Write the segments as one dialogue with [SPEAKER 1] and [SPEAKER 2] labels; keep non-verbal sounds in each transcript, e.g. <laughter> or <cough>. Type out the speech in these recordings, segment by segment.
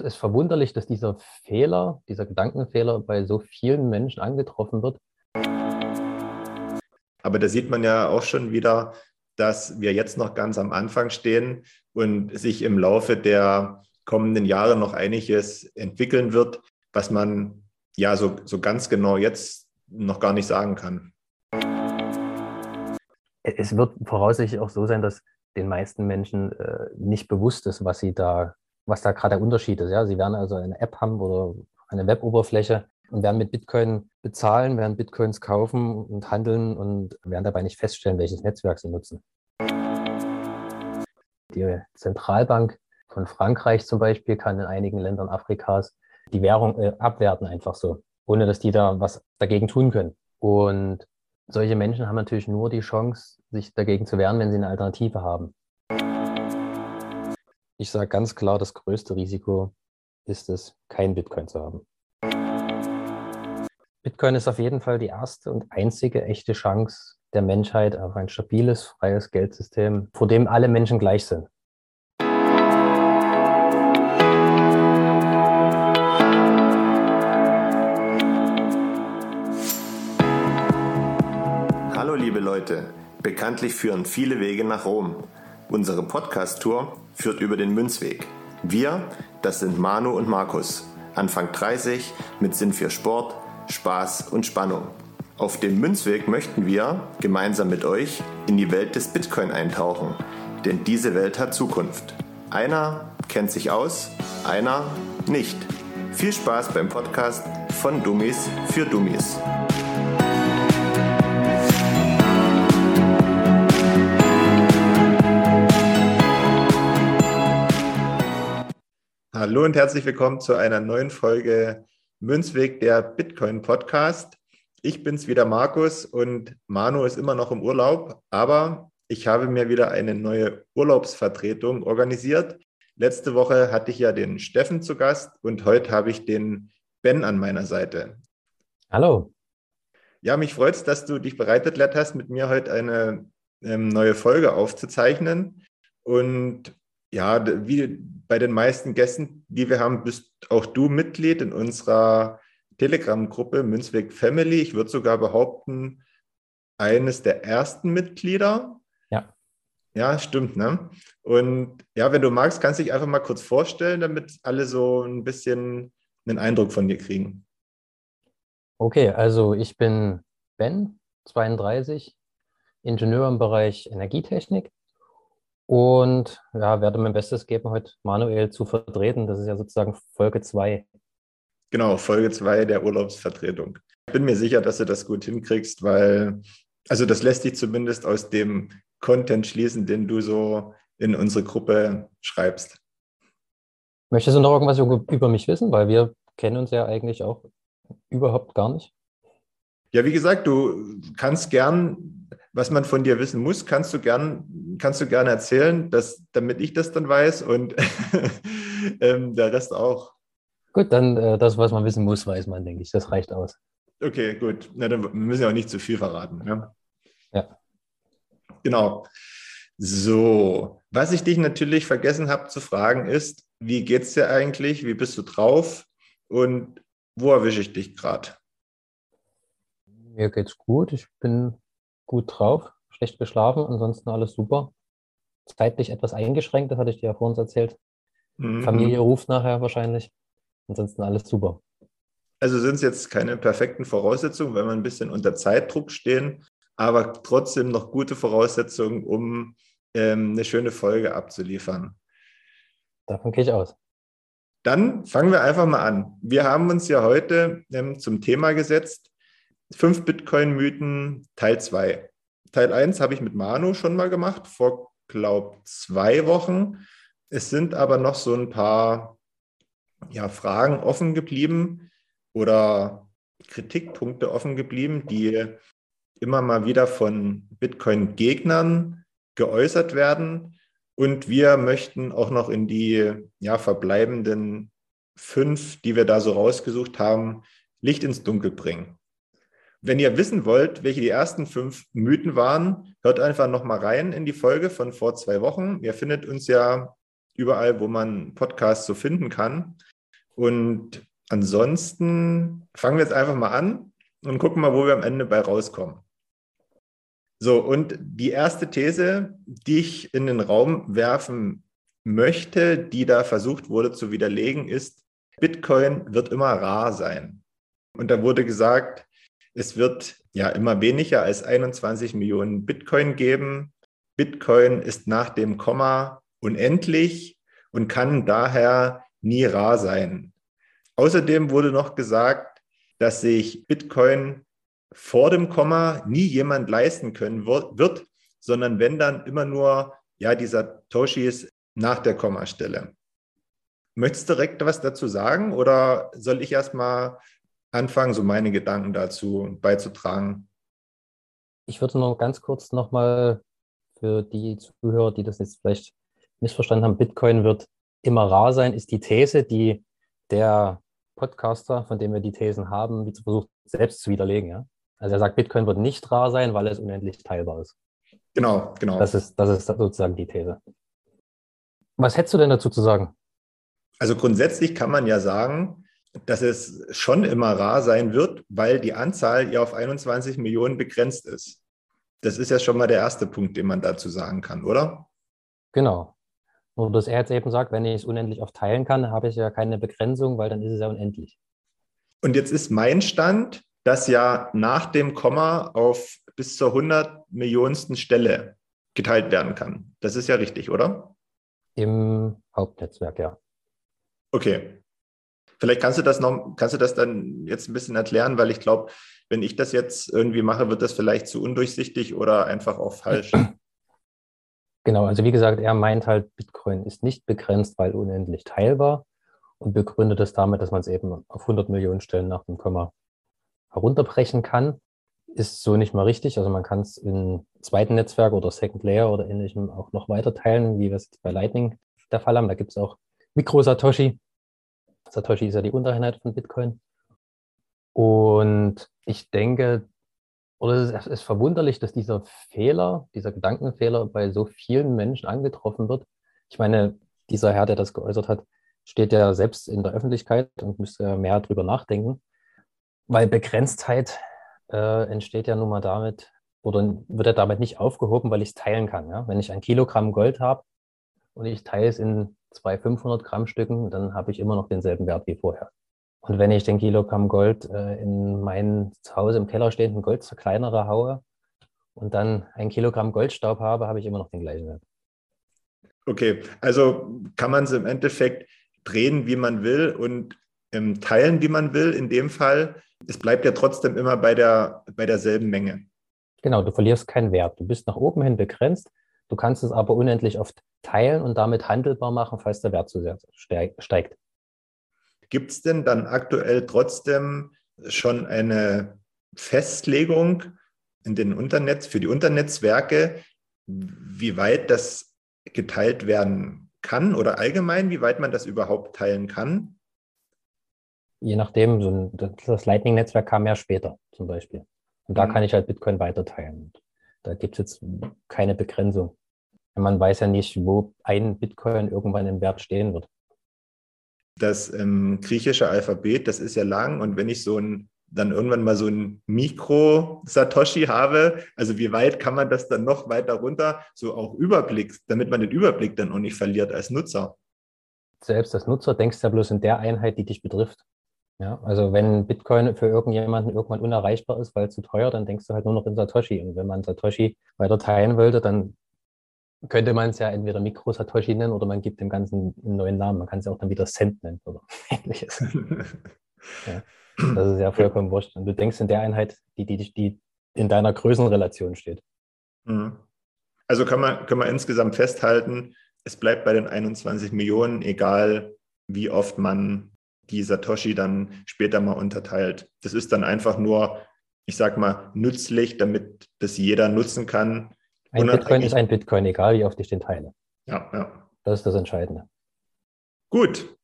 [SPEAKER 1] ist verwunderlich, dass dieser Fehler, dieser Gedankenfehler bei so vielen Menschen angetroffen wird.
[SPEAKER 2] Aber da sieht man ja auch schon wieder, dass wir jetzt noch ganz am Anfang stehen und sich im Laufe der kommenden Jahre noch einiges entwickeln wird, was man ja so, so ganz genau jetzt noch gar nicht sagen kann.
[SPEAKER 1] Es wird voraussichtlich auch so sein, dass den meisten Menschen äh, nicht bewusst ist, was sie da, was da gerade der Unterschied ist. Ja, sie werden also eine App haben oder eine Weboberfläche und werden mit Bitcoin bezahlen, werden Bitcoins kaufen und handeln und werden dabei nicht feststellen, welches Netzwerk sie nutzen. Die Zentralbank von Frankreich zum Beispiel kann in einigen Ländern Afrikas die Währung äh, abwerten einfach so, ohne dass die da was dagegen tun können. Und solche Menschen haben natürlich nur die Chance, sich dagegen zu wehren, wenn sie eine Alternative haben. Ich sage ganz klar, das größte Risiko ist es, kein Bitcoin zu haben. Bitcoin ist auf jeden Fall die erste und einzige echte Chance der Menschheit auf ein stabiles, freies Geldsystem, vor dem alle Menschen gleich sind.
[SPEAKER 2] Hallo liebe Leute, bekanntlich führen viele Wege nach Rom. Unsere Podcast-Tour führt über den Münzweg. Wir, das sind Manu und Markus, Anfang 30, mit Sinn für Sport, Spaß und Spannung. Auf dem Münzweg möchten wir gemeinsam mit euch in die Welt des Bitcoin eintauchen, denn diese Welt hat Zukunft. Einer kennt sich aus, einer nicht. Viel Spaß beim Podcast von Dummies für Dummies. Hallo und herzlich willkommen zu einer neuen Folge Münzweg, der Bitcoin Podcast. Ich bin's wieder Markus und Manu ist immer noch im Urlaub, aber ich habe mir wieder eine neue Urlaubsvertretung organisiert. Letzte Woche hatte ich ja den Steffen zu Gast und heute habe ich den Ben an meiner Seite.
[SPEAKER 1] Hallo.
[SPEAKER 2] Ja, mich freut es, dass du dich bereit erklärt hast, mit mir heute eine ähm, neue Folge aufzuzeichnen. Und ja, wie bei den meisten Gästen, die wir haben, bist auch du Mitglied in unserer Telegram-Gruppe Münzweg Family. Ich würde sogar behaupten, eines der ersten Mitglieder.
[SPEAKER 1] Ja.
[SPEAKER 2] Ja, stimmt, ne? Und ja, wenn du magst, kannst du dich einfach mal kurz vorstellen, damit alle so ein bisschen einen Eindruck von dir kriegen.
[SPEAKER 1] Okay, also ich bin Ben, 32, Ingenieur im Bereich Energietechnik und ja, werde mein Bestes geben, heute Manuel zu vertreten. Das ist ja sozusagen Folge 2
[SPEAKER 2] Genau, Folge 2 der Urlaubsvertretung. Ich bin mir sicher, dass du das gut hinkriegst, weil, also das lässt dich zumindest aus dem Content schließen, den du so in unsere Gruppe schreibst.
[SPEAKER 1] Möchtest du noch irgendwas über mich wissen? Weil wir kennen uns ja eigentlich auch überhaupt gar nicht.
[SPEAKER 2] Ja, wie gesagt, du kannst gern, was man von dir wissen muss, kannst du gern, kannst du gerne erzählen, dass, damit ich das dann weiß und <laughs> ähm, der Rest auch.
[SPEAKER 1] Gut, dann äh, das, was man wissen muss, weiß man, denke ich. Das reicht aus.
[SPEAKER 2] Okay, gut. Na, dann müssen wir auch nicht zu viel verraten.
[SPEAKER 1] Ja. ja.
[SPEAKER 2] Genau. So, was ich dich natürlich vergessen habe zu fragen ist, wie geht's dir eigentlich? Wie bist du drauf? Und wo erwische ich dich gerade?
[SPEAKER 1] Mir geht's gut. Ich bin gut drauf, schlecht geschlafen, ansonsten alles super. Zeitlich etwas eingeschränkt, das hatte ich dir ja vorhin erzählt. Mhm. Familie ruft nachher wahrscheinlich. Ansonsten alles super.
[SPEAKER 2] Also sind es jetzt keine perfekten Voraussetzungen, weil wir ein bisschen unter Zeitdruck stehen, aber trotzdem noch gute Voraussetzungen, um ähm, eine schöne Folge abzuliefern.
[SPEAKER 1] Davon gehe ich aus.
[SPEAKER 2] Dann fangen wir einfach mal an. Wir haben uns ja heute ähm, zum Thema gesetzt, fünf Bitcoin-Mythen Teil 2. Teil 1 habe ich mit Manu schon mal gemacht, vor, glaube zwei Wochen. Es sind aber noch so ein paar ja, Fragen offen geblieben oder Kritikpunkte offen geblieben, die immer mal wieder von Bitcoin-Gegnern geäußert werden. Und wir möchten auch noch in die ja, verbleibenden fünf, die wir da so rausgesucht haben, Licht ins Dunkel bringen. Wenn ihr wissen wollt, welche die ersten fünf Mythen waren, hört einfach noch mal rein in die Folge von vor zwei Wochen. Ihr findet uns ja überall, wo man Podcasts so finden kann. Und ansonsten fangen wir jetzt einfach mal an und gucken mal, wo wir am Ende bei rauskommen. So, und die erste These, die ich in den Raum werfen möchte, die da versucht wurde zu widerlegen, ist, Bitcoin wird immer rar sein. Und da wurde gesagt, es wird ja immer weniger als 21 Millionen Bitcoin geben. Bitcoin ist nach dem Komma unendlich und kann daher nie rar sein. Außerdem wurde noch gesagt, dass sich Bitcoin vor dem Komma nie jemand leisten können wird, sondern wenn dann immer nur ja dieser Toshis nach der Kommastelle. Möchtest du direkt was dazu sagen oder soll ich erstmal anfangen, so meine Gedanken dazu beizutragen?
[SPEAKER 1] Ich würde nur ganz kurz nochmal für die Zuhörer, die das jetzt vielleicht missverstanden haben, Bitcoin wird immer rar sein, ist die These, die der Podcaster, von dem wir die Thesen haben, wie versucht selbst zu widerlegen. Ja? Also er sagt, Bitcoin wird nicht rar sein, weil es unendlich teilbar ist.
[SPEAKER 2] Genau, genau.
[SPEAKER 1] Das ist, das ist sozusagen die These. Was hättest du denn dazu zu sagen?
[SPEAKER 2] Also grundsätzlich kann man ja sagen, dass es schon immer rar sein wird, weil die Anzahl ja auf 21 Millionen begrenzt ist. Das ist ja schon mal der erste Punkt, den man dazu sagen kann, oder?
[SPEAKER 1] Genau. Nur dass er jetzt eben sagt, wenn ich es unendlich oft teilen kann, habe ich ja keine Begrenzung, weil dann ist es ja unendlich.
[SPEAKER 2] Und jetzt ist mein Stand, dass ja nach dem Komma auf bis zur 100 Millionensten Stelle geteilt werden kann. Das ist ja richtig, oder?
[SPEAKER 1] Im Hauptnetzwerk, ja.
[SPEAKER 2] Okay. Vielleicht kannst du das noch, kannst du das dann jetzt ein bisschen erklären, weil ich glaube, wenn ich das jetzt irgendwie mache, wird das vielleicht zu undurchsichtig oder einfach auch falsch.
[SPEAKER 1] Genau, also wie gesagt, er meint halt, Bitcoin ist nicht begrenzt, weil unendlich teilbar und begründet es damit, dass man es eben auf 100 Millionen Stellen nach dem Komma herunterbrechen kann. Ist so nicht mal richtig. Also man kann es in zweiten Netzwerk oder Second Layer oder ähnlichem auch noch weiter teilen, wie wir es bei Lightning der Fall haben. Da gibt es auch Mikro-Satoshi. Satoshi ist ja die Untereinheit von Bitcoin. Und ich denke, oder es ist verwunderlich, dass dieser Fehler, dieser Gedankenfehler bei so vielen Menschen angetroffen wird. Ich meine, dieser Herr, der das geäußert hat, steht ja selbst in der Öffentlichkeit und müsste mehr darüber nachdenken, weil Begrenztheit äh, entsteht ja nun mal damit oder wird ja damit nicht aufgehoben, weil ich es teilen kann. Ja? Wenn ich ein Kilogramm Gold habe und ich teile es in zwei 500 Gramm Stücken, dann habe ich immer noch denselben Wert wie vorher. Und wenn ich den Kilogramm Gold äh, in meinen zu Hause im Keller stehenden Goldzerkleinerer haue und dann ein Kilogramm Goldstaub habe, habe ich immer noch den gleichen Wert.
[SPEAKER 2] Okay, also kann man es im Endeffekt drehen, wie man will und ähm, teilen, wie man will. In dem Fall, es bleibt ja trotzdem immer bei, der, bei derselben Menge.
[SPEAKER 1] Genau, du verlierst keinen Wert. Du bist nach oben hin begrenzt. Du kannst es aber unendlich oft teilen und damit handelbar machen, falls der Wert zu sehr steigt.
[SPEAKER 2] Gibt es denn dann aktuell trotzdem schon eine Festlegung in den Unternetz, für die Unternetzwerke, wie weit das geteilt werden kann oder allgemein, wie weit man das überhaupt teilen kann?
[SPEAKER 1] Je nachdem, das Lightning-Netzwerk kam ja später zum Beispiel. Und da mhm. kann ich halt Bitcoin weiter teilen. Da gibt es jetzt keine Begrenzung. Man weiß ja nicht, wo ein Bitcoin irgendwann im Wert stehen wird
[SPEAKER 2] das ähm, griechische Alphabet, das ist ja lang und wenn ich so ein dann irgendwann mal so ein Mikro-Satoshi habe, also wie weit kann man das dann noch weiter runter, so auch Überblick, damit man den Überblick dann auch nicht verliert als Nutzer.
[SPEAKER 1] Selbst als Nutzer denkst du ja bloß in der Einheit, die dich betrifft. Ja, also wenn Bitcoin für irgendjemanden irgendwann unerreichbar ist, weil zu teuer, dann denkst du halt nur noch in Satoshi. Und wenn man Satoshi weiter teilen wollte, dann könnte man es ja entweder Mikro-Satoshi nennen oder man gibt dem Ganzen einen neuen Namen. Man kann es ja auch dann wieder Cent nennen oder <laughs> ähnliches. <laughs> ja, das ist ja vollkommen wurscht. Und du denkst in der Einheit, die, die, die in deiner Größenrelation steht.
[SPEAKER 2] Mhm. Also kann man, kann man insgesamt festhalten, es bleibt bei den 21 Millionen, egal wie oft man die Satoshi dann später mal unterteilt. Das ist dann einfach nur, ich sag mal, nützlich, damit das jeder nutzen kann,
[SPEAKER 1] ein Bitcoin ist ein Bitcoin, egal wie oft ich den teile.
[SPEAKER 2] Ja, ja.
[SPEAKER 1] Das ist das Entscheidende.
[SPEAKER 2] Gut,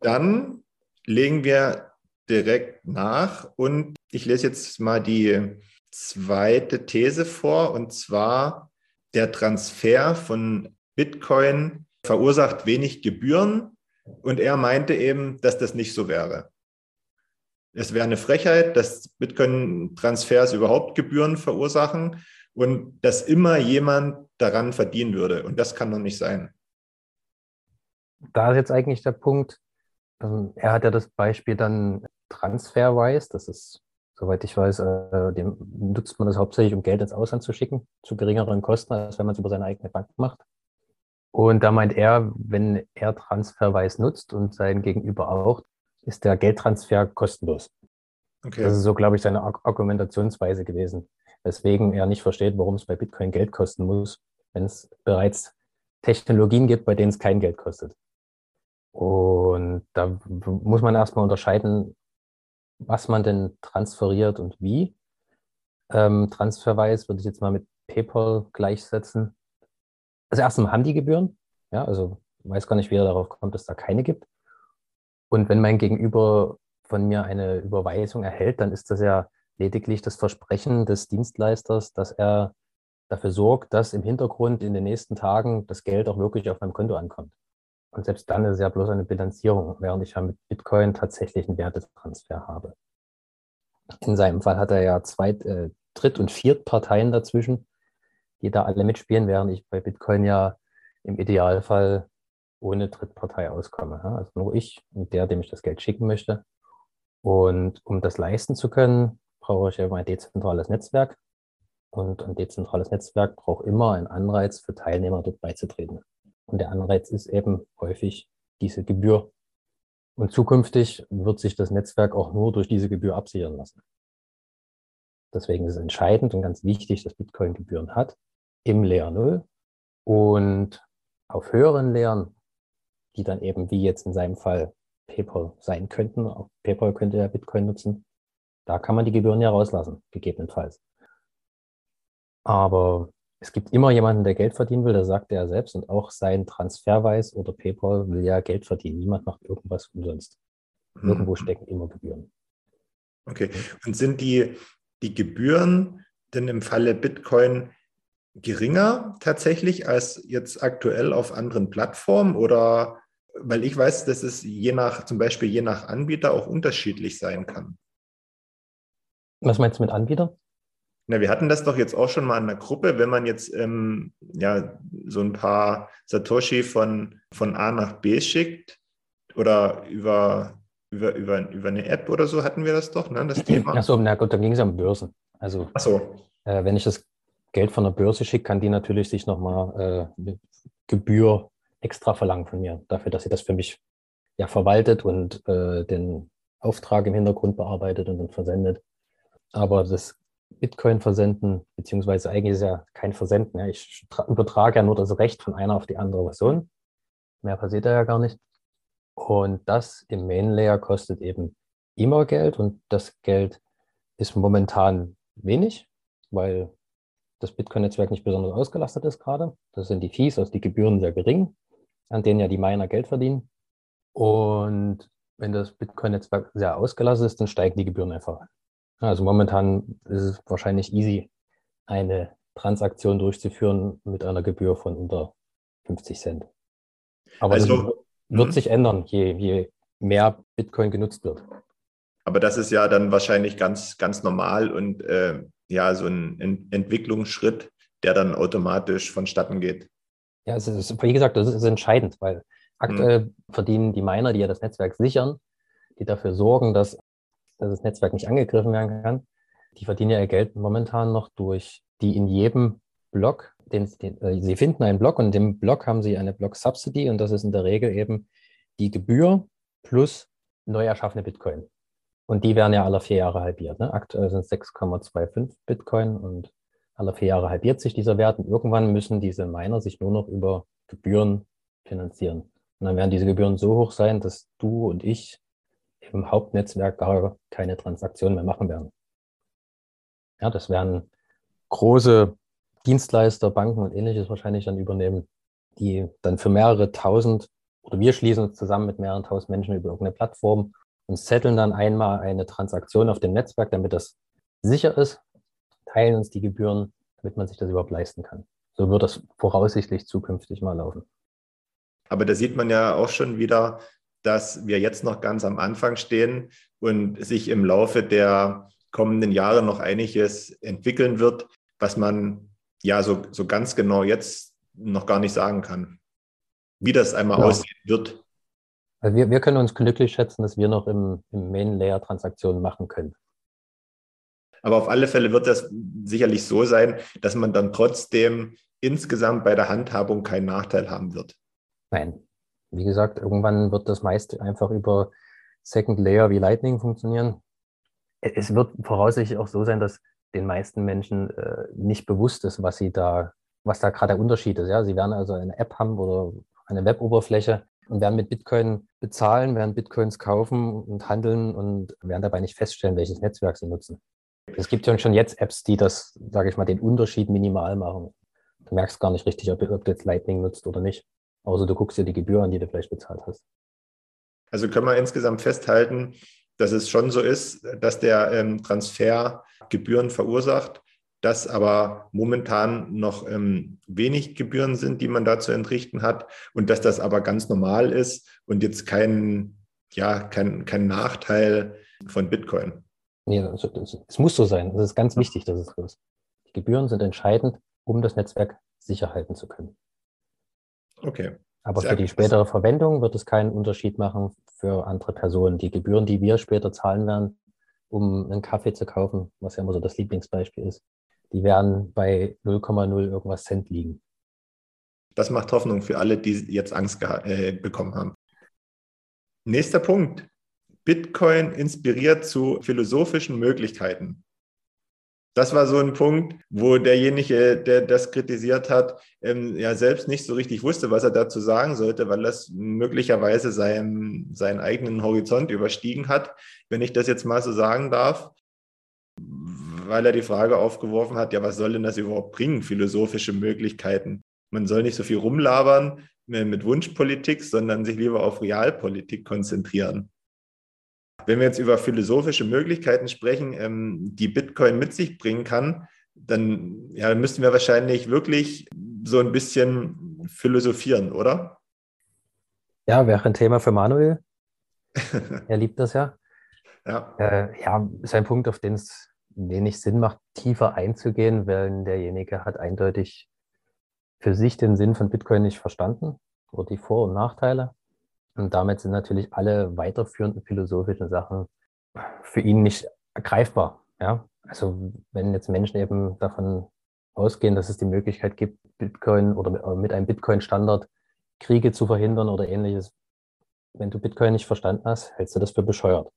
[SPEAKER 2] dann legen wir direkt nach und ich lese jetzt mal die zweite These vor und zwar der Transfer von Bitcoin verursacht wenig Gebühren, Und er meinte eben, dass das nicht so wäre. Es wäre eine Frechheit, dass Bitcoin-Transfers überhaupt Gebühren verursachen und dass immer jemand daran verdienen würde. Und das kann doch nicht sein.
[SPEAKER 1] Da ist jetzt eigentlich der Punkt, ähm, er hat ja das Beispiel dann Transferwise, das ist, soweit ich weiß, äh, dem nutzt man das hauptsächlich, um Geld ins Ausland zu schicken, zu geringeren Kosten, als wenn man es über seine eigene Bank macht. Und da meint er, wenn er Transferwise nutzt und sein Gegenüber auch, ist der Geldtransfer kostenlos. Okay. Das ist so, glaube ich, seine Argumentationsweise gewesen, weswegen er nicht versteht, warum es bei Bitcoin Geld kosten muss, wenn es bereits Technologien gibt, bei denen es kein Geld kostet. Und da muss man erstmal unterscheiden, was man denn transferiert und wie. Ähm, Transferweise würde ich jetzt mal mit PayPal gleichsetzen. Also erstmal haben die Gebühren. Ja, also weiß gar nicht, wie er darauf kommt, dass da keine gibt. Und wenn mein Gegenüber von mir eine Überweisung erhält, dann ist das ja lediglich das Versprechen des Dienstleisters, dass er dafür sorgt, dass im Hintergrund in den nächsten Tagen das Geld auch wirklich auf meinem Konto ankommt. Und selbst dann ist es ja bloß eine Bilanzierung, während ich ja mit Bitcoin tatsächlich einen Wertetransfer habe. In seinem Fall hat er ja zwei, äh, Dritt- und Viertparteien dazwischen, die da alle mitspielen, während ich bei Bitcoin ja im Idealfall ohne Drittpartei auskomme. Also nur ich und der, dem ich das Geld schicken möchte. Und um das leisten zu können, brauche ich eben ein dezentrales Netzwerk. Und ein dezentrales Netzwerk braucht immer einen Anreiz für Teilnehmer, dort beizutreten. Und der Anreiz ist eben häufig diese Gebühr. Und zukünftig wird sich das Netzwerk auch nur durch diese Gebühr absichern lassen. Deswegen ist es entscheidend und ganz wichtig, dass Bitcoin Gebühren hat im Layer 0 und auf höheren Layern die dann eben wie jetzt in seinem Fall PayPal sein könnten. Auch PayPal könnte ja Bitcoin nutzen. Da kann man die Gebühren ja rauslassen, gegebenenfalls. Aber es gibt immer jemanden, der Geld verdienen will, das sagt er selbst. Und auch sein Transferweis oder PayPal will ja Geld verdienen. Niemand macht irgendwas umsonst. Mhm. Irgendwo stecken immer Gebühren.
[SPEAKER 2] Okay. Und sind die, die Gebühren denn im Falle Bitcoin geringer tatsächlich als jetzt aktuell auf anderen Plattformen oder weil ich weiß, dass es je nach, zum Beispiel je nach Anbieter auch unterschiedlich sein kann.
[SPEAKER 1] Was meinst du mit Anbieter?
[SPEAKER 2] Na, wir hatten das doch jetzt auch schon mal in der Gruppe, wenn man jetzt ähm, ja, so ein paar Satoshi von, von A nach B schickt oder über, über, über, über eine App oder so hatten wir das doch, ne, das
[SPEAKER 1] Thema. Achso, na gut, dann ging es um Börsen. Also, so. äh, wenn ich das Geld von der Börse schicke, kann die natürlich sich nochmal äh, Gebühr extra verlangen von mir, dafür, dass sie das für mich ja verwaltet und äh, den Auftrag im Hintergrund bearbeitet und dann versendet. Aber das Bitcoin versenden, beziehungsweise eigentlich ist ja kein Versenden. Ja. Ich übertrage ja nur das Recht von einer auf die andere Person. Mehr passiert ja gar nicht. Und das im Main Layer kostet eben immer Geld und das Geld ist momentan wenig, weil das Bitcoin-Netzwerk nicht besonders ausgelastet ist gerade. Das sind die Fees, also die Gebühren sehr gering an denen ja die Miner Geld verdienen. Und wenn das Bitcoin-Netzwerk sehr ausgelassen ist, dann steigen die Gebühren einfach an. Also momentan ist es wahrscheinlich easy, eine Transaktion durchzuführen mit einer Gebühr von unter 50 Cent. Aber also, das wird mhm. sich ändern, je, je mehr Bitcoin genutzt wird.
[SPEAKER 2] Aber das ist ja dann wahrscheinlich ganz, ganz normal und äh, ja, so ein Entwicklungsschritt, der dann automatisch vonstatten geht.
[SPEAKER 1] Ja, es ist, wie gesagt, das ist entscheidend, weil aktuell mhm. verdienen die Miner, die ja das Netzwerk sichern, die dafür sorgen, dass, dass das Netzwerk nicht angegriffen werden kann, die verdienen ja ihr Geld momentan noch durch die in jedem Block, den, den äh, sie finden einen Block und in dem Block haben sie eine Block-Subsidy und das ist in der Regel eben die Gebühr plus neu erschaffene Bitcoin. Und die werden ja alle vier Jahre halbiert. Ne? Aktuell sind es 6,25 Bitcoin und alle vier Jahre halbiert sich dieser Wert und irgendwann müssen diese Miner sich nur noch über Gebühren finanzieren. Und dann werden diese Gebühren so hoch sein, dass du und ich im Hauptnetzwerk gar keine Transaktionen mehr machen werden. Ja, das werden große Dienstleister, Banken und ähnliches wahrscheinlich dann übernehmen, die dann für mehrere tausend oder wir schließen uns zusammen mit mehreren tausend Menschen über irgendeine Plattform und zetteln dann einmal eine Transaktion auf dem Netzwerk, damit das sicher ist teilen uns die Gebühren, damit man sich das überhaupt leisten kann. So wird das voraussichtlich zukünftig mal laufen.
[SPEAKER 2] Aber da sieht man ja auch schon wieder, dass wir jetzt noch ganz am Anfang stehen und sich im Laufe der kommenden Jahre noch einiges entwickeln wird, was man ja so, so ganz genau jetzt noch gar nicht sagen kann, wie das einmal ja. aussehen wird.
[SPEAKER 1] Also wir, wir können uns glücklich schätzen, dass wir noch im, im Main-Layer Transaktionen machen können.
[SPEAKER 2] Aber auf alle Fälle wird das sicherlich so sein, dass man dann trotzdem insgesamt bei der Handhabung keinen Nachteil haben wird.
[SPEAKER 1] Nein. Wie gesagt, irgendwann wird das meist einfach über Second Layer wie Lightning funktionieren. Es wird voraussichtlich auch so sein, dass den meisten Menschen äh, nicht bewusst ist, was sie da, was da gerade der Unterschied ist. Ja, sie werden also eine App haben oder eine Weboberfläche und werden mit Bitcoin bezahlen, werden Bitcoins kaufen und handeln und werden dabei nicht feststellen, welches Netzwerk sie nutzen. Es gibt ja schon jetzt Apps, die das, sage ich mal, den Unterschied minimal machen. Du merkst gar nicht richtig, ob, ob du jetzt Lightning nutzt oder nicht. Außer du guckst dir die Gebühr an, die du vielleicht bezahlt hast.
[SPEAKER 2] Also können wir insgesamt festhalten, dass es schon so ist, dass der ähm, Transfer Gebühren verursacht, dass aber momentan noch ähm, wenig Gebühren sind, die man da zu entrichten hat und dass das aber ganz normal ist und jetzt kein, ja, kein, kein Nachteil von Bitcoin.
[SPEAKER 1] Nee, also es muss so sein. Es ist ganz wichtig, dass es so ist. Die Gebühren sind entscheidend, um das Netzwerk sicher halten zu können.
[SPEAKER 2] Okay.
[SPEAKER 1] Aber für die spätere Verwendung wird es keinen Unterschied machen für andere Personen. Die Gebühren, die wir später zahlen werden, um einen Kaffee zu kaufen, was ja immer so das Lieblingsbeispiel ist, die werden bei 0,0 irgendwas Cent liegen.
[SPEAKER 2] Das macht Hoffnung für alle, die jetzt Angst äh, bekommen haben. Nächster Punkt. Bitcoin inspiriert zu philosophischen Möglichkeiten. Das war so ein Punkt, wo derjenige, der das kritisiert hat, ähm, ja selbst nicht so richtig wusste, was er dazu sagen sollte, weil das möglicherweise seinen, seinen eigenen Horizont überstiegen hat, wenn ich das jetzt mal so sagen darf, weil er die Frage aufgeworfen hat, ja, was soll denn das überhaupt bringen, philosophische Möglichkeiten? Man soll nicht so viel rumlabern mit Wunschpolitik, sondern sich lieber auf Realpolitik konzentrieren. Wenn wir jetzt über philosophische Möglichkeiten sprechen, ähm, die Bitcoin mit sich bringen kann, dann ja, müssten wir wahrscheinlich wirklich so ein bisschen philosophieren, oder?
[SPEAKER 1] Ja, wäre ein Thema für Manuel. <laughs> er liebt das ja.
[SPEAKER 2] Ja.
[SPEAKER 1] Äh, ja, ist ein Punkt, auf den es wenig Sinn macht, tiefer einzugehen, weil derjenige hat eindeutig für sich den Sinn von Bitcoin nicht verstanden oder die Vor- und Nachteile. Und damit sind natürlich alle weiterführenden philosophischen Sachen für ihn nicht greifbar. Ja? Also wenn jetzt Menschen eben davon ausgehen, dass es die Möglichkeit gibt, Bitcoin oder mit einem Bitcoin-Standard Kriege zu verhindern oder ähnliches, wenn du Bitcoin nicht verstanden hast, hältst du das für bescheuert.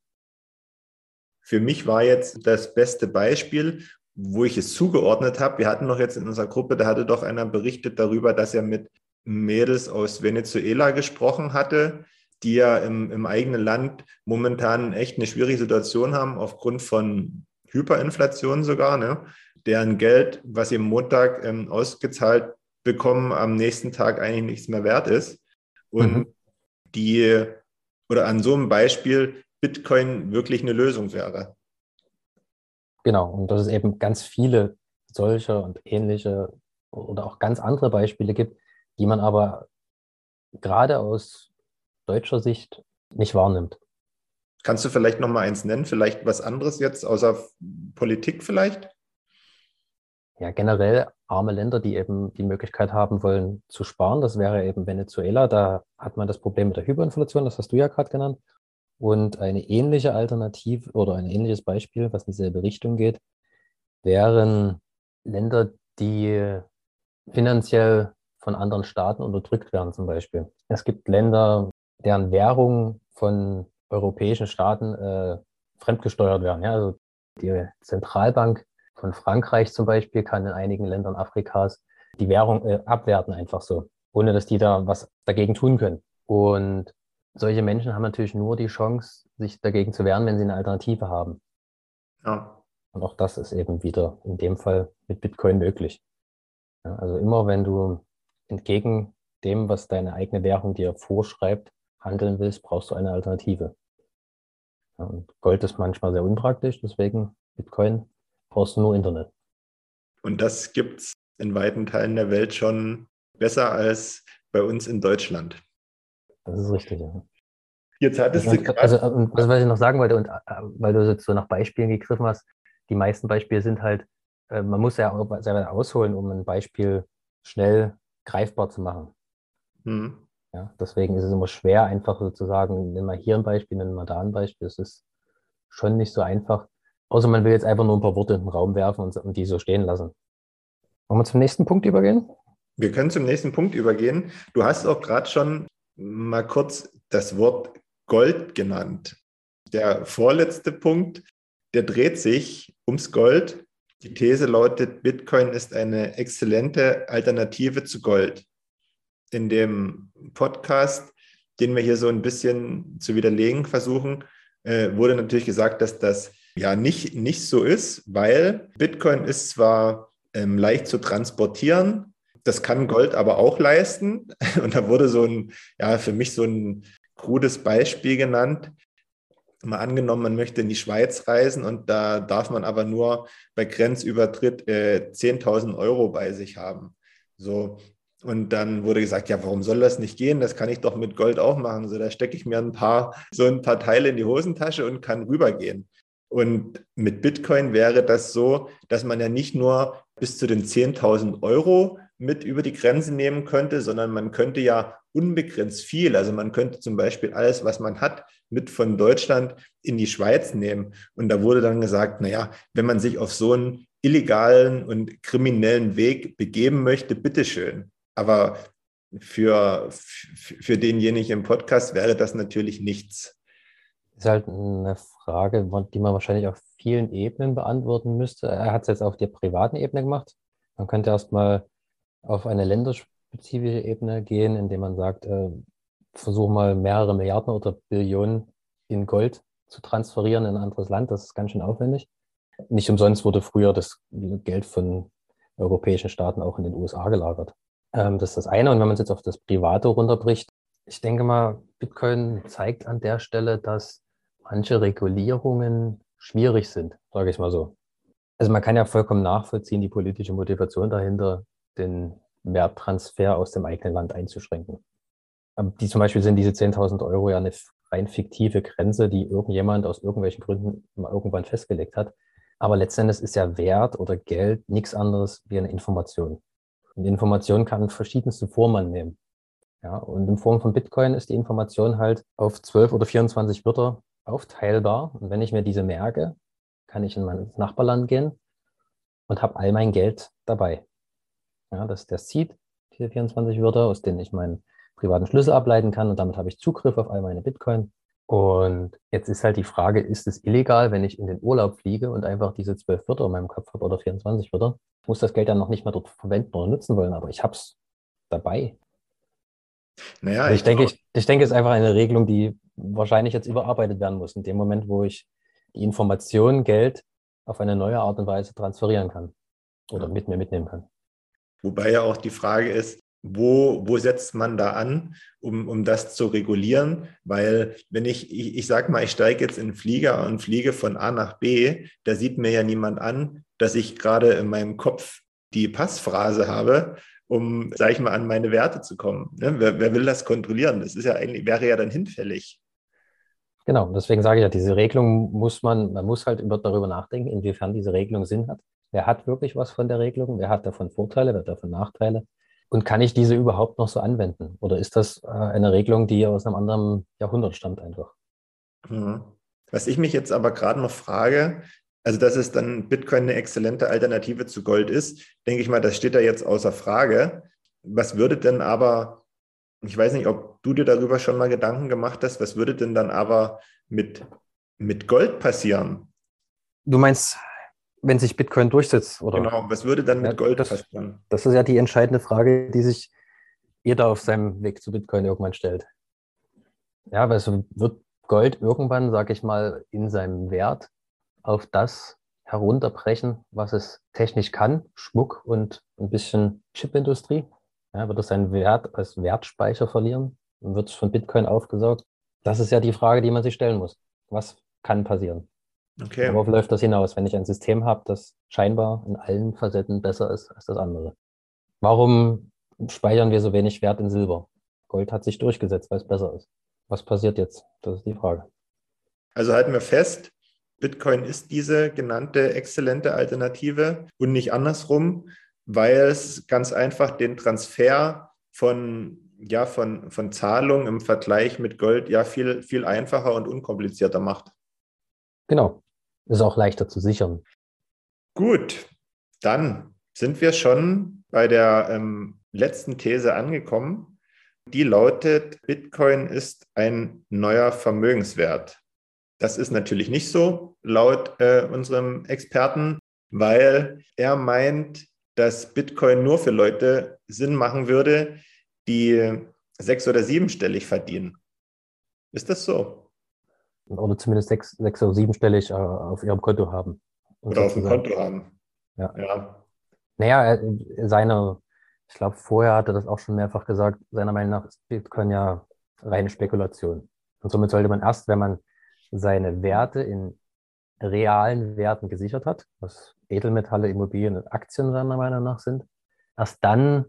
[SPEAKER 2] Für mich war jetzt das beste Beispiel, wo ich es zugeordnet habe. Wir hatten noch jetzt in unserer Gruppe, da hatte doch einer berichtet darüber, dass er mit Mädels aus Venezuela gesprochen hatte, die ja im, im eigenen Land momentan echt eine schwierige Situation haben, aufgrund von Hyperinflation sogar, ne? deren Geld, was sie am Montag ähm, ausgezahlt bekommen, am nächsten Tag eigentlich nichts mehr wert ist. Und mhm. die, oder an so einem Beispiel, Bitcoin wirklich eine Lösung wäre.
[SPEAKER 1] Genau, und dass es eben ganz viele solche und ähnliche oder auch ganz andere Beispiele gibt, die man aber gerade aus deutscher Sicht nicht wahrnimmt.
[SPEAKER 2] Kannst du vielleicht noch mal eins nennen? Vielleicht was anderes jetzt außer Politik vielleicht?
[SPEAKER 1] Ja, generell arme Länder, die eben die Möglichkeit haben wollen zu sparen. Das wäre eben Venezuela. Da hat man das Problem mit der Hyperinflation, das hast du ja gerade genannt. Und eine ähnliche Alternative oder ein ähnliches Beispiel, was in dieselbe Richtung geht, wären Länder, die finanziell von anderen Staaten unterdrückt werden zum Beispiel. Es gibt Länder, deren Währung von europäischen Staaten äh, fremdgesteuert werden. Ja, also die Zentralbank von Frankreich zum Beispiel kann in einigen Ländern Afrikas die Währung äh, abwerten einfach so, ohne dass die da was dagegen tun können. Und solche Menschen haben natürlich nur die Chance, sich dagegen zu wehren, wenn sie eine Alternative haben.
[SPEAKER 2] Ja.
[SPEAKER 1] Und auch das ist eben wieder in dem Fall mit Bitcoin möglich. Ja, also immer wenn du entgegen dem, was deine eigene Währung dir vorschreibt, handeln willst, brauchst du eine Alternative. Und Gold ist manchmal sehr unpraktisch, deswegen Bitcoin brauchst du nur Internet.
[SPEAKER 2] Und das gibt es in weiten Teilen der Welt schon besser als bei uns in Deutschland.
[SPEAKER 1] Das ist richtig, ja.
[SPEAKER 2] Jetzt hattest
[SPEAKER 1] also,
[SPEAKER 2] du
[SPEAKER 1] also, was, was ich noch sagen wollte, und äh, weil du jetzt so nach Beispielen gegriffen hast, die meisten Beispiele sind halt, äh, man muss ja auch selber ausholen, um ein Beispiel schnell greifbar zu machen.
[SPEAKER 2] hm.
[SPEAKER 1] Ja, deswegen ist es immer schwer, einfach sozusagen, nennen wir hier ein Beispiel, nennen wir da ein Beispiel. Es ist schon nicht so einfach. Außer man will jetzt einfach nur ein paar Worte in den Raum werfen und, und die so stehen lassen. Wollen wir zum nächsten Punkt übergehen?
[SPEAKER 2] Wir können zum nächsten Punkt übergehen. Du hast auch gerade schon mal kurz das Wort Gold genannt. Der vorletzte Punkt, der dreht sich ums Gold. Die These lautet, Bitcoin ist eine exzellente Alternative zu Gold. In dem Podcast, den wir hier so ein bisschen zu widerlegen versuchen, äh, wurde natürlich gesagt, dass das ja nicht, nicht so ist, weil Bitcoin ist zwar ähm, leicht zu transportieren, das kann Gold aber auch leisten. <laughs> Und da wurde so ein, ja, für mich so ein krudes Beispiel genannt. Mal angenommen, man möchte in die Schweiz reisen und da darf man aber nur bei Grenzübertritt äh, 10.000 Euro bei sich haben. So, und dann wurde gesagt, ja, warum soll das nicht gehen? Das kann ich doch mit Gold auch machen. So, da stecke ich mir ein paar, so ein paar Teile in die Hosentasche und kann rübergehen. Und mit Bitcoin wäre das so, dass man ja nicht nur bis zu den 10.000 Euro mit über die Grenze nehmen könnte, sondern man könnte ja unbegrenzt viel. Also man könnte zum Beispiel alles, was man hat, mit von Deutschland in die Schweiz nehmen. Und da wurde dann gesagt, naja, wenn man sich auf so einen illegalen und kriminellen Weg begeben möchte, bitteschön. Aber für, für denjenigen im Podcast wäre das natürlich nichts.
[SPEAKER 1] Ist halt eine Frage, die man wahrscheinlich auf vielen Ebenen beantworten müsste. Er hat es jetzt auf der privaten Ebene gemacht. Man könnte erstmal auf eine länderspezifische Ebene gehen, indem man sagt, äh, versuch mal mehrere Milliarden oder Billionen in Gold zu transferieren in ein anderes Land. Das ist ganz schön aufwendig. Nicht umsonst wurde früher das Geld von europäischen Staaten auch in den USA gelagert. Ähm, das ist das eine. Und wenn man es jetzt auf das Private runterbricht, ich denke mal, Bitcoin zeigt an der Stelle, dass manche Regulierungen schwierig sind, sage ich mal so. Also man kann ja vollkommen nachvollziehen, die politische Motivation dahinter, den Werttransfer aus dem eigenen Land einzuschränken. Die zum Beispiel sind diese 10.000 Euro ja eine rein fiktive Grenze, die irgendjemand aus irgendwelchen Gründen mal irgendwann festgelegt hat. Aber letztendlich ist ja Wert oder Geld nichts anderes wie eine Information. Und Information kann verschiedenste Formen nehmen. Ja, und in Form von Bitcoin ist die Information halt auf 12 oder 24 Wörter aufteilbar. Und wenn ich mir diese merke, kann ich in mein Nachbarland gehen und habe all mein Geld dabei. Ja, das ist der Seed, diese 24 Wörter, aus denen ich meinen privaten Schlüssel ableiten kann und damit habe ich Zugriff auf all meine Bitcoin. Und jetzt ist halt die Frage, ist es illegal, wenn ich in den Urlaub fliege und einfach diese zwölf Wörter in meinem Kopf habe oder 24 Wörter? Ich muss das Geld dann noch nicht mal dort verwenden oder nutzen wollen, aber ich habe es dabei. Naja, also ich, ich, denke, ich, ich denke, es ist einfach eine Regelung, die wahrscheinlich jetzt überarbeitet werden muss, in dem Moment, wo ich die Information, Geld auf eine neue Art und Weise transferieren kann oder mit mir mitnehmen kann.
[SPEAKER 2] Wobei ja auch die Frage ist, wo, wo setzt man da an, um, um das zu regulieren? Weil wenn ich, ich, ich sage mal, ich steige jetzt in den Flieger und fliege von A nach B, da sieht mir ja niemand an, dass ich gerade in meinem Kopf die Passphrase habe, um, sage ich mal, an meine Werte zu kommen. Ne? Wer, wer will das kontrollieren? Das ist ja eigentlich, wäre ja dann hinfällig.
[SPEAKER 1] Genau, deswegen sage ich ja, diese Regelung muss man, man muss halt darüber nachdenken, inwiefern diese Regelung Sinn hat. Wer hat wirklich was von der Regelung? Wer hat davon Vorteile? Wer hat davon Nachteile? Und kann ich diese überhaupt noch so anwenden? Oder ist das äh, eine Regelung, die aus einem anderen Jahrhundert stammt einfach?
[SPEAKER 2] Mhm. Was ich mich jetzt aber gerade noch frage, also dass es dann Bitcoin eine exzellente Alternative zu Gold ist, denke ich mal, das steht da jetzt außer Frage. Was würde denn aber, ich weiß nicht, ob du dir darüber schon mal Gedanken gemacht hast, was würde denn dann aber mit, mit Gold passieren?
[SPEAKER 1] Du meinst wenn sich Bitcoin durchsetzt, oder?
[SPEAKER 2] Genau, was würde dann mit ja, Gold das, passieren?
[SPEAKER 1] Das ist ja die entscheidende Frage, die sich jeder auf seinem Weg zu Bitcoin irgendwann stellt. Ja, weil so wird Gold irgendwann, sage ich mal, in seinem Wert auf das herunterbrechen, was es technisch kann, Schmuck und ein bisschen Chipindustrie. Ja, wird es seinen Wert als Wertspeicher verlieren und wird es von Bitcoin aufgesaugt? Das ist ja die Frage, die man sich stellen muss. Was kann passieren? Okay. Worauf läuft das hinaus, wenn ich ein System habe, das scheinbar in allen Facetten besser ist als das andere? Warum speichern wir so wenig Wert in Silber? Gold hat sich durchgesetzt, weil es besser ist. Was passiert jetzt? Das ist die Frage.
[SPEAKER 2] Also halten wir fest, Bitcoin ist diese genannte exzellente Alternative und nicht andersrum, weil es ganz einfach den Transfer von, ja, von, von Zahlungen im Vergleich mit Gold ja viel, viel einfacher und unkomplizierter macht.
[SPEAKER 1] Genau. Ist auch leichter zu sichern.
[SPEAKER 2] Gut, dann sind wir schon bei der ähm, letzten These angekommen. Die lautet, Bitcoin ist ein neuer Vermögenswert. Das ist natürlich nicht so, laut äh, unserem Experten, weil er meint, dass Bitcoin nur für Leute Sinn machen würde, die sechs- oder siebenstellig verdienen. Ist das so?
[SPEAKER 1] Oder zumindest sechs, sechs oder siebenstellig äh, auf ihrem Konto haben.
[SPEAKER 2] Oder auf dem Konto haben.
[SPEAKER 1] Ja. ja. Naja, seine, ich glaube, vorher hat er das auch schon mehrfach gesagt, seiner Meinung nach ist Bitcoin ja reine Spekulation. Und somit sollte man erst, wenn man seine Werte in realen Werten gesichert hat, was Edelmetalle, Immobilien und Aktien seiner Meinung nach sind, erst dann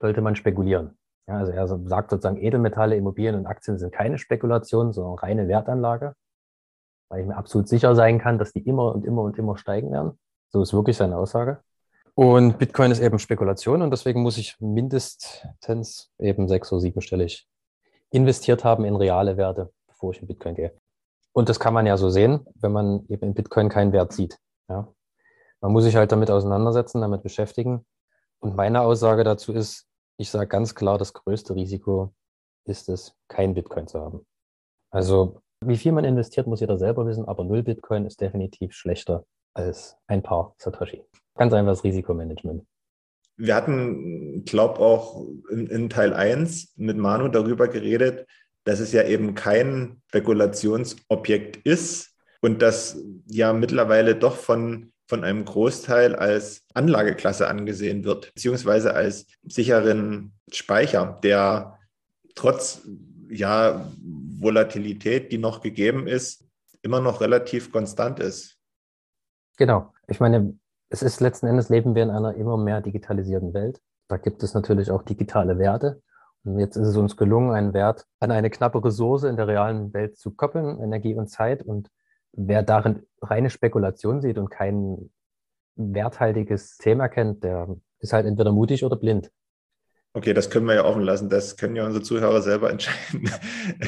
[SPEAKER 1] sollte man spekulieren. Ja, also er sagt sozusagen, Edelmetalle, Immobilien und Aktien sind keine Spekulation, sondern reine Wertanlage, weil ich mir absolut sicher sein kann, dass die immer und immer und immer steigen werden. So ist wirklich seine Aussage. Und Bitcoin ist eben Spekulation und deswegen muss ich mindestens eben sechs- oder siebenstellig investiert haben in reale Werte, bevor ich in Bitcoin gehe. Und das kann man ja so sehen, wenn man eben in Bitcoin keinen Wert sieht. Ja. Man muss sich halt damit auseinandersetzen, damit beschäftigen. Und meine Aussage dazu ist, ich sage ganz klar, das größte Risiko ist es, kein Bitcoin zu haben. Also wie viel man investiert, muss jeder selber wissen, aber null Bitcoin ist definitiv schlechter als ein paar Satoshi. Ganz einfaches Risikomanagement.
[SPEAKER 2] Wir hatten, glaube auch in, in, Teil 1 mit Manu darüber geredet, dass es ja eben kein Spekulationsobjekt ist und das ja mittlerweile doch von, von einem Großteil als Anlageklasse angesehen wird, beziehungsweise als sicheren Speicher, der trotz ja, Volatilität, die noch gegeben ist, immer noch relativ konstant ist.
[SPEAKER 1] Genau. Ich meine, es ist letzten Endes leben wir in einer immer mehr digitalisierten Welt. Da gibt es natürlich auch digitale Werte. Und jetzt ist es uns gelungen, einen Wert an eine knappe Ressource in der realen Welt zu koppeln, Energie und Zeit. Und wer darin reine Spekulation sieht und kein werthaltiges Thema kennt, der ist halt entweder mutig oder blind.
[SPEAKER 2] Okay, das können wir ja offen lassen. Das können ja unsere Zuhörer selber entscheiden.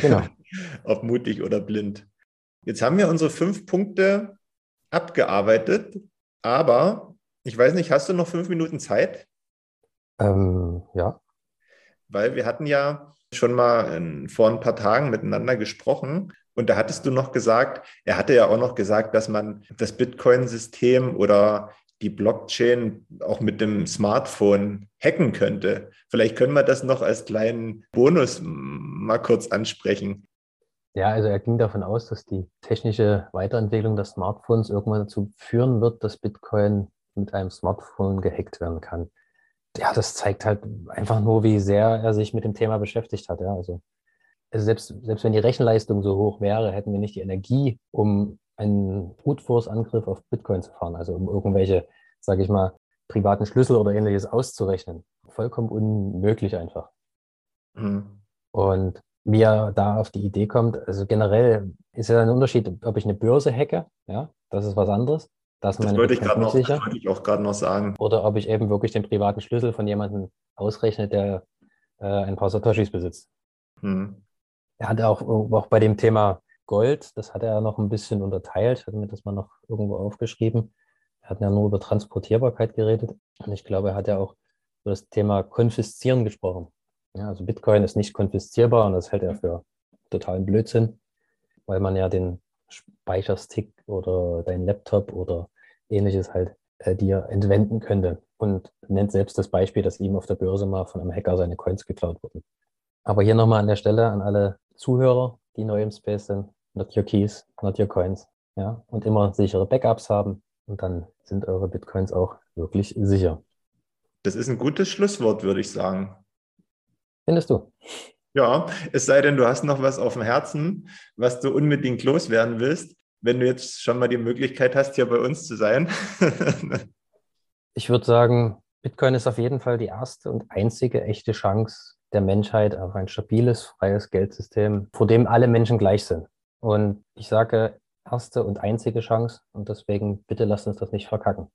[SPEAKER 2] Genau. <laughs> Ob mutig oder blind. Jetzt haben wir unsere fünf Punkte abgearbeitet, aber ich weiß nicht, hast du noch fünf Minuten Zeit?
[SPEAKER 1] Ähm, ja.
[SPEAKER 2] Weil wir hatten ja schon mal in, vor ein paar Tagen miteinander gesprochen und da hattest du noch gesagt, er hatte ja auch noch gesagt, dass man das Bitcoin-System oder die Blockchain auch mit dem Smartphone hacken könnte. Vielleicht können wir das noch als kleinen Bonus mal kurz ansprechen.
[SPEAKER 1] Ja, also er ging davon aus, dass die technische Weiterentwicklung des Smartphones irgendwann dazu führen wird, dass Bitcoin mit einem Smartphone gehackt werden kann. Ja, das zeigt halt einfach nur, wie sehr er sich mit dem Thema beschäftigt hat. Ja, also, also selbst, selbst wenn die Rechenleistung so hoch wäre, hätten wir nicht die Energie, um einen Brute Force Angriff auf Bitcoin zu fahren, also um irgendwelche, sage ich mal, privaten Schlüssel oder ähnliches auszurechnen. Vollkommen unmöglich einfach. Mhm. Und wie er da auf die Idee kommt. Also generell ist ja ein Unterschied, ob ich eine Börse hacke, ja, das ist was anderes.
[SPEAKER 2] Das, das wollte ich gerade noch, sicher. wollte ich auch gerade noch sagen.
[SPEAKER 1] Oder ob ich eben wirklich den privaten Schlüssel von jemandem ausrechne, der äh, ein paar Satoshis besitzt. Hm. Er hat auch, auch bei dem Thema Gold, das hat er noch ein bisschen unterteilt, hat mir das mal noch irgendwo aufgeschrieben. Er hat ja nur über Transportierbarkeit geredet. Und ich glaube, er hat ja auch über das Thema Konfiszieren gesprochen. Ja, also Bitcoin ist nicht konfiszierbar und das hält er für totalen Blödsinn, weil man ja den Speicherstick oder deinen Laptop oder ähnliches halt äh, dir entwenden könnte und nennt selbst das Beispiel, dass ihm auf der Börse mal von einem Hacker seine Coins geklaut wurden. Aber hier nochmal an der Stelle an alle Zuhörer, die neu im Space sind, not your keys, not your coins. Ja, und immer sichere Backups haben und dann sind eure Bitcoins auch wirklich sicher.
[SPEAKER 2] Das ist ein gutes Schlusswort, würde ich sagen.
[SPEAKER 1] Findest du?
[SPEAKER 2] Ja, es sei denn, du hast noch was auf dem Herzen, was du unbedingt loswerden willst, wenn du jetzt schon mal die Möglichkeit hast, hier bei uns zu sein. <laughs>
[SPEAKER 1] ich würde sagen, Bitcoin ist auf jeden Fall die erste und einzige echte Chance der Menschheit auf ein stabiles, freies Geldsystem, vor dem alle Menschen gleich sind. Und ich sage, erste und einzige Chance und deswegen bitte lasst uns das nicht verkacken.